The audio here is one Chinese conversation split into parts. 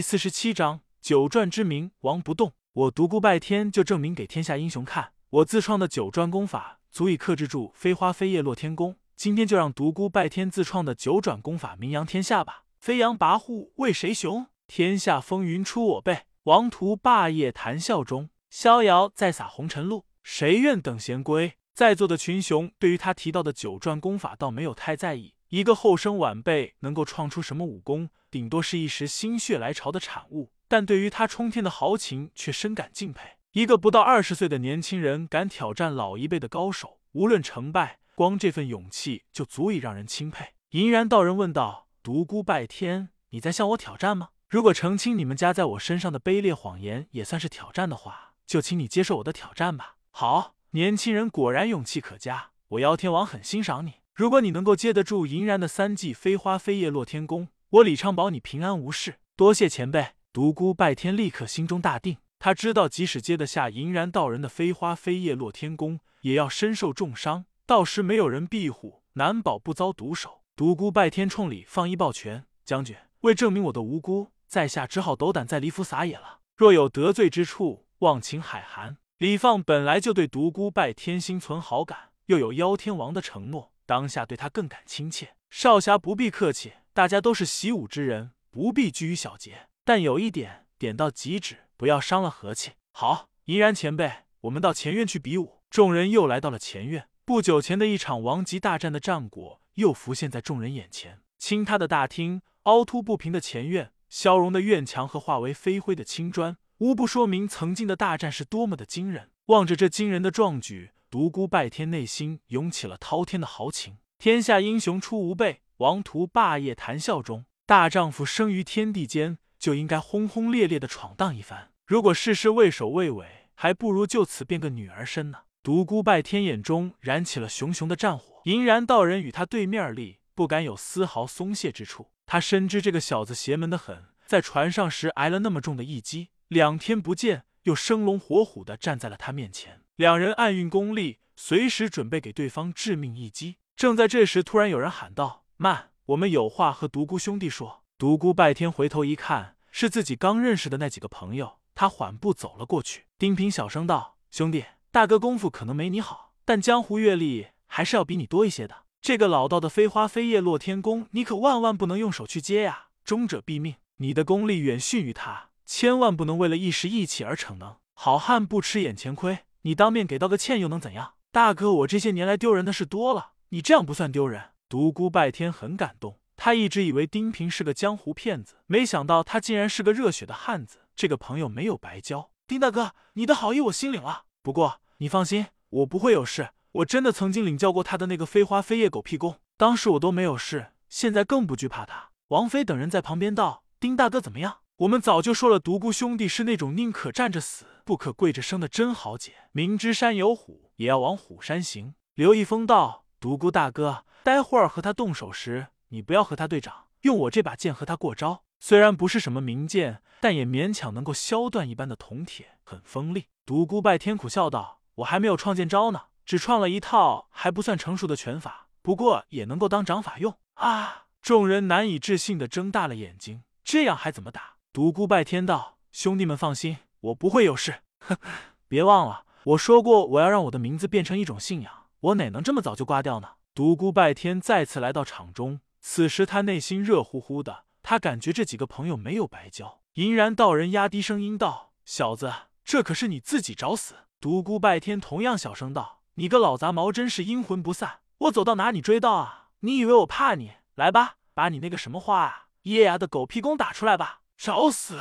第四十七章九转之名，王不动。我独孤拜天就证明给天下英雄看，我自创的九转功法足以克制住飞花飞叶落天宫。今天就让独孤拜天自创的九转功法名扬天下吧！飞扬跋扈为谁雄？天下风云出我辈。王图霸业谈笑中，逍遥在洒红尘路。谁愿等闲归？在座的群雄对于他提到的九转功法倒没有太在意。一个后生晚辈能够创出什么武功，顶多是一时心血来潮的产物。但对于他冲天的豪情，却深感敬佩。一个不到二十岁的年轻人敢挑战老一辈的高手，无论成败，光这份勇气就足以让人钦佩。银然道人问道：“独孤拜天，你在向我挑战吗？如果澄清你们家在我身上的卑劣谎言也算是挑战的话，就请你接受我的挑战吧。”好，年轻人果然勇气可嘉，我妖天王很欣赏你。如果你能够接得住银然的三记飞花飞叶落天宫，我李昌保你平安无事。多谢前辈，独孤拜天立刻心中大定。他知道，即使接得下银然道人的飞花飞叶落天宫，也要身受重伤，到时没有人庇护，难保不遭毒手。独孤拜天冲李放一抱拳：“将军，为证明我的无辜，在下只好斗胆在离府撒野了。若有得罪之处，望请海涵。”李放本来就对独孤拜天心存好感，又有妖天王的承诺。当下对他更感亲切，少侠不必客气，大家都是习武之人，不必拘于小节。但有一点，点到即止，不要伤了和气。好，怡然前辈，我们到前院去比武。众人又来到了前院。不久前的一场王级大战的战果又浮现在众人眼前。倾塌的大厅，凹凸不平的前院，消融的院墙和化为飞灰的青砖，无不说明曾经的大战是多么的惊人。望着这惊人的壮举。独孤拜天内心涌起了滔天的豪情。天下英雄出无辈，王图霸业谈笑中。大丈夫生于天地间，就应该轰轰烈烈的闯荡一番。如果事事畏首畏尾，还不如就此变个女儿身呢。独孤拜天眼中燃起了熊熊的战火。银然道人与他对面立，不敢有丝毫松懈之处。他深知这个小子邪门的很，在船上时挨了那么重的一击，两天不见，又生龙活虎的站在了他面前。两人暗运功力，随时准备给对方致命一击。正在这时，突然有人喊道：“慢，我们有话和独孤兄弟说。”独孤拜天回头一看，是自己刚认识的那几个朋友。他缓步走了过去。丁平小声道：“兄弟，大哥功夫可能没你好，但江湖阅历还是要比你多一些的。这个老道的飞花飞叶落天宫，你可万万不能用手去接呀，终者毙命。你的功力远逊于他，千万不能为了一时意气而逞能。好汉不吃眼前亏。”你当面给道个歉又能怎样？大哥，我这些年来丢人的事多了，你这样不算丢人。独孤拜天很感动，他一直以为丁平是个江湖骗子，没想到他竟然是个热血的汉子。这个朋友没有白交。丁大哥，你的好意我心领了。不过你放心，我不会有事。我真的曾经领教过他的那个飞花飞叶狗屁功，当时我都没有事，现在更不惧怕他。王妃等人在旁边道：“丁大哥怎么样？”我们早就说了，独孤兄弟是那种宁可站着死，不可跪着生的真豪杰。明知山有虎，也要往虎山行。刘一峰道：“独孤大哥，待会儿和他动手时，你不要和他对掌，用我这把剑和他过招。虽然不是什么名剑，但也勉强能够削断一般的铜铁，很锋利。”独孤拜天苦笑道：“我还没有创剑招呢，只创了一套还不算成熟的拳法，不过也能够当掌法用。”啊！众人难以置信的睁大了眼睛，这样还怎么打？独孤拜天道：“兄弟们放心，我不会有事。哼，别忘了我说过，我要让我的名字变成一种信仰。我哪能这么早就挂掉呢？”独孤拜天再次来到场中，此时他内心热乎乎的，他感觉这几个朋友没有白交。银然道人压低声音道：“小子，这可是你自己找死。”独孤拜天同样小声道：“你个老杂毛，真是阴魂不散！我走到哪你追到啊？你以为我怕你？来吧，把你那个什么话啊，噎牙的狗屁功打出来吧！”找死！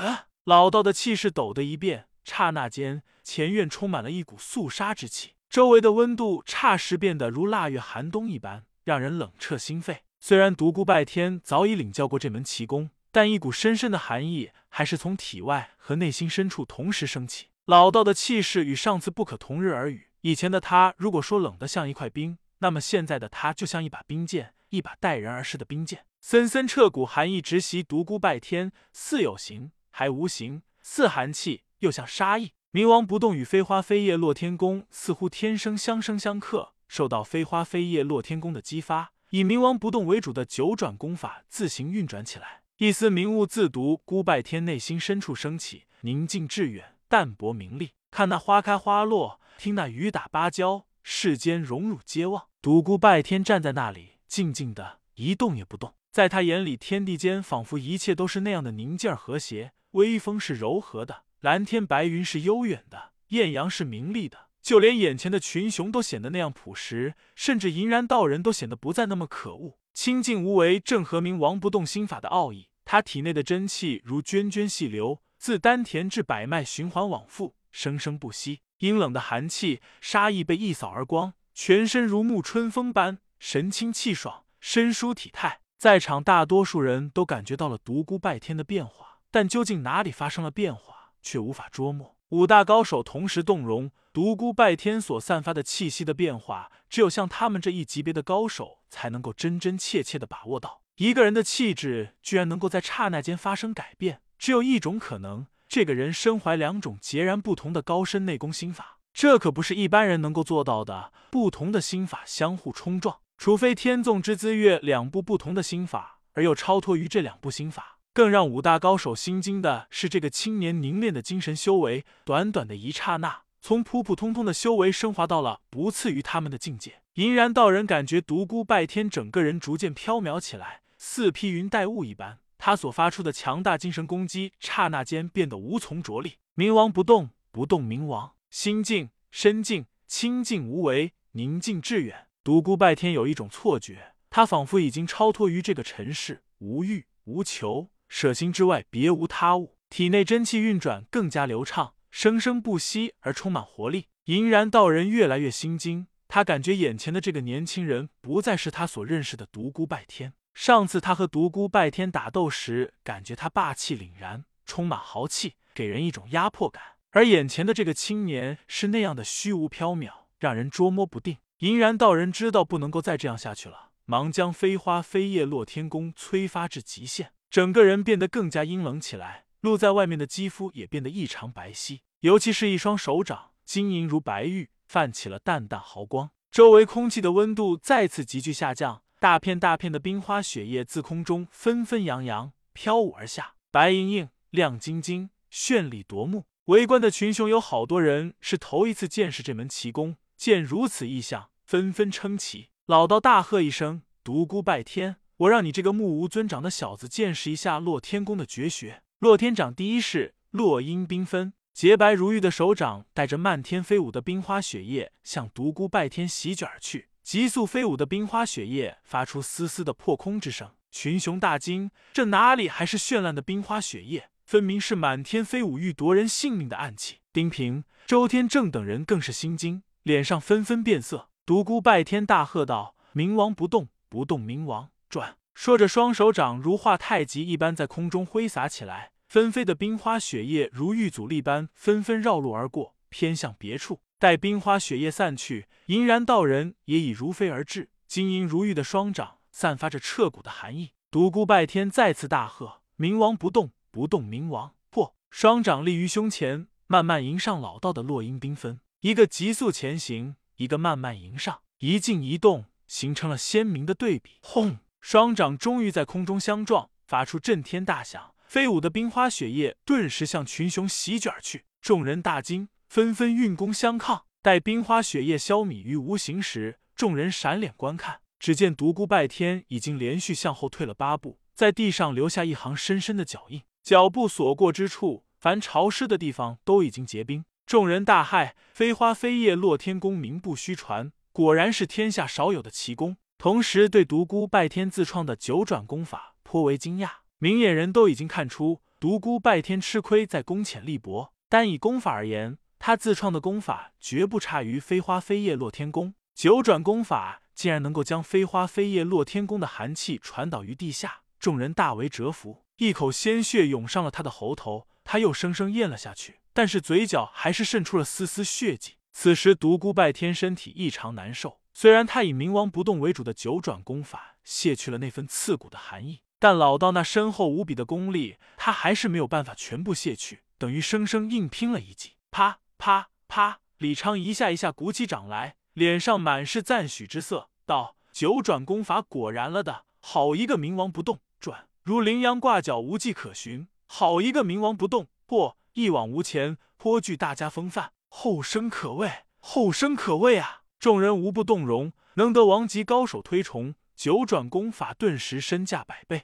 老道的气势抖的一变，刹那间，前院充满了一股肃杀之气，周围的温度霎时变得如腊月寒冬一般，让人冷彻心肺。虽然独孤拜天早已领教过这门奇功，但一股深深的寒意还是从体外和内心深处同时升起。老道的气势与上次不可同日而语。以前的他如果说冷得像一块冰，那么现在的他就像一把冰剑，一把待人而逝的冰剑。森森彻骨寒意直袭独孤拜天，似有形还无形，似寒气又像杀意。冥王不动与飞花飞叶落天宫似乎天生相生相克，受到飞花飞叶落天宫的激发，以冥王不动为主的九转功法自行运转起来。一丝明悟自独孤拜天内心深处升起，宁静致远，淡泊名利。看那花开花落，听那雨打芭蕉，世间荣辱皆忘。独孤拜天站在那里，静静的一动也不动。在他眼里，天地间仿佛一切都是那样的宁静和谐，微风是柔和的，蓝天白云是悠远的，艳阳是明丽的，就连眼前的群雄都显得那样朴实，甚至银然道人都显得不再那么可恶。清净无为，正合明王不动心法的奥义。他体内的真气如涓涓细流，自丹田至百脉循环往复，生生不息。阴冷的寒气、杀意被一扫而光，全身如沐春风般神清气爽，身舒体态。在场大多数人都感觉到了独孤拜天的变化，但究竟哪里发生了变化，却无法捉摸。五大高手同时动容，独孤拜天所散发的气息的变化，只有像他们这一级别的高手才能够真真切切的把握到。一个人的气质居然能够在刹那间发生改变，只有一种可能：这个人身怀两种截然不同的高深内功心法。这可不是一般人能够做到的，不同的心法相互冲撞。除非天纵之资月两部不同的心法，而又超脱于这两部心法。更让五大高手心惊的是，这个青年凝练的精神修为，短短的一刹那，从普普通通的修为升华到了不次于他们的境界。银然道人感觉独孤拜天整个人逐渐飘渺起来，似披云戴雾一般。他所发出的强大精神攻击，刹那间变得无从着力。冥王不动，不动冥王，心静身静，清静无为，宁静致远。独孤拜天有一种错觉，他仿佛已经超脱于这个尘世，无欲无求，舍心之外别无他物。体内真气运转更加流畅，生生不息而充满活力。银然道人越来越心惊，他感觉眼前的这个年轻人不再是他所认识的独孤拜天。上次他和独孤拜天打斗时，感觉他霸气凛然，充满豪气，给人一种压迫感。而眼前的这个青年是那样的虚无缥缈，让人捉摸不定。银然道人知道不能够再这样下去了，忙将飞花飞叶落天宫催发至极限，整个人变得更加阴冷起来，露在外面的肌肤也变得异常白皙，尤其是一双手掌晶莹如白玉，泛起了淡淡毫光。周围空气的温度再次急剧下降，大片大片的冰花雪叶自空中纷纷扬扬飘舞而下，白莹莹、亮晶晶，绚丽夺目。围观的群雄有好多人是头一次见识这门奇功。见如此异象，纷纷称奇。老道大喝一声：“独孤拜天，我让你这个目无尊长的小子见识一下洛天宫的绝学。”洛天掌第一式，落英缤纷，洁白如玉的手掌带着漫天飞舞的冰花雪叶向独孤拜天席卷而去。急速飞舞的冰花雪叶发出丝丝的破空之声，群雄大惊：这哪里还是绚烂的冰花雪叶，分明是满天飞舞欲夺人性命的暗器。丁平、周天正等人更是心惊。脸上纷纷变色，独孤拜天大喝道：“冥王不动，不动冥王转！”说着，双手掌如画太极一般在空中挥洒起来，纷飞的冰花雪叶如遇阻力般纷纷绕路而过，偏向别处。待冰花雪叶散去，银然道人也已如飞而至，晶莹如玉的双掌散发着彻骨的寒意。独孤拜天再次大喝：“冥王不动，不动冥王破！”双掌立于胸前，慢慢迎上老道的落英缤纷。一个急速前行，一个慢慢迎上，一静一动，形成了鲜明的对比。轰！双掌终于在空中相撞，发出震天大响，飞舞的冰花雪叶顿时向群雄席卷而去。众人大惊，纷纷运功相抗。待冰花雪叶消弭于无形时，众人闪脸观看，只见独孤拜天已经连续向后退了八步，在地上留下一行深深的脚印。脚步所过之处，凡潮湿的地方都已经结冰。众人大骇，飞花飞叶落天功名不虚传，果然是天下少有的奇功。同时，对独孤拜天自创的九转功法颇为惊讶。明眼人都已经看出，独孤拜天吃亏在功浅力薄，单以功法而言，他自创的功法绝不差于飞花飞叶落天功。九转功法竟然能够将飞花飞叶落天功的寒气传导于地下，众人大为折服。一口鲜血涌上了他的喉头，他又生生咽了下去。但是嘴角还是渗出了丝丝血迹。此时独孤拜天身体异常难受，虽然他以冥王不动为主的九转功法卸去了那份刺骨的寒意，但老道那深厚无比的功力，他还是没有办法全部卸去，等于生生硬拼了一记。啪啪啪！李昌一下一下鼓起掌来，脸上满是赞许之色，道：“九转功法果然了的，好一个冥王不动转！”如羚羊挂角，无迹可寻。好一个冥王不动，或一往无前，颇具大家风范。后生可畏，后生可畏啊！众人无不动容，能得王级高手推崇，九转功法顿时身价百倍。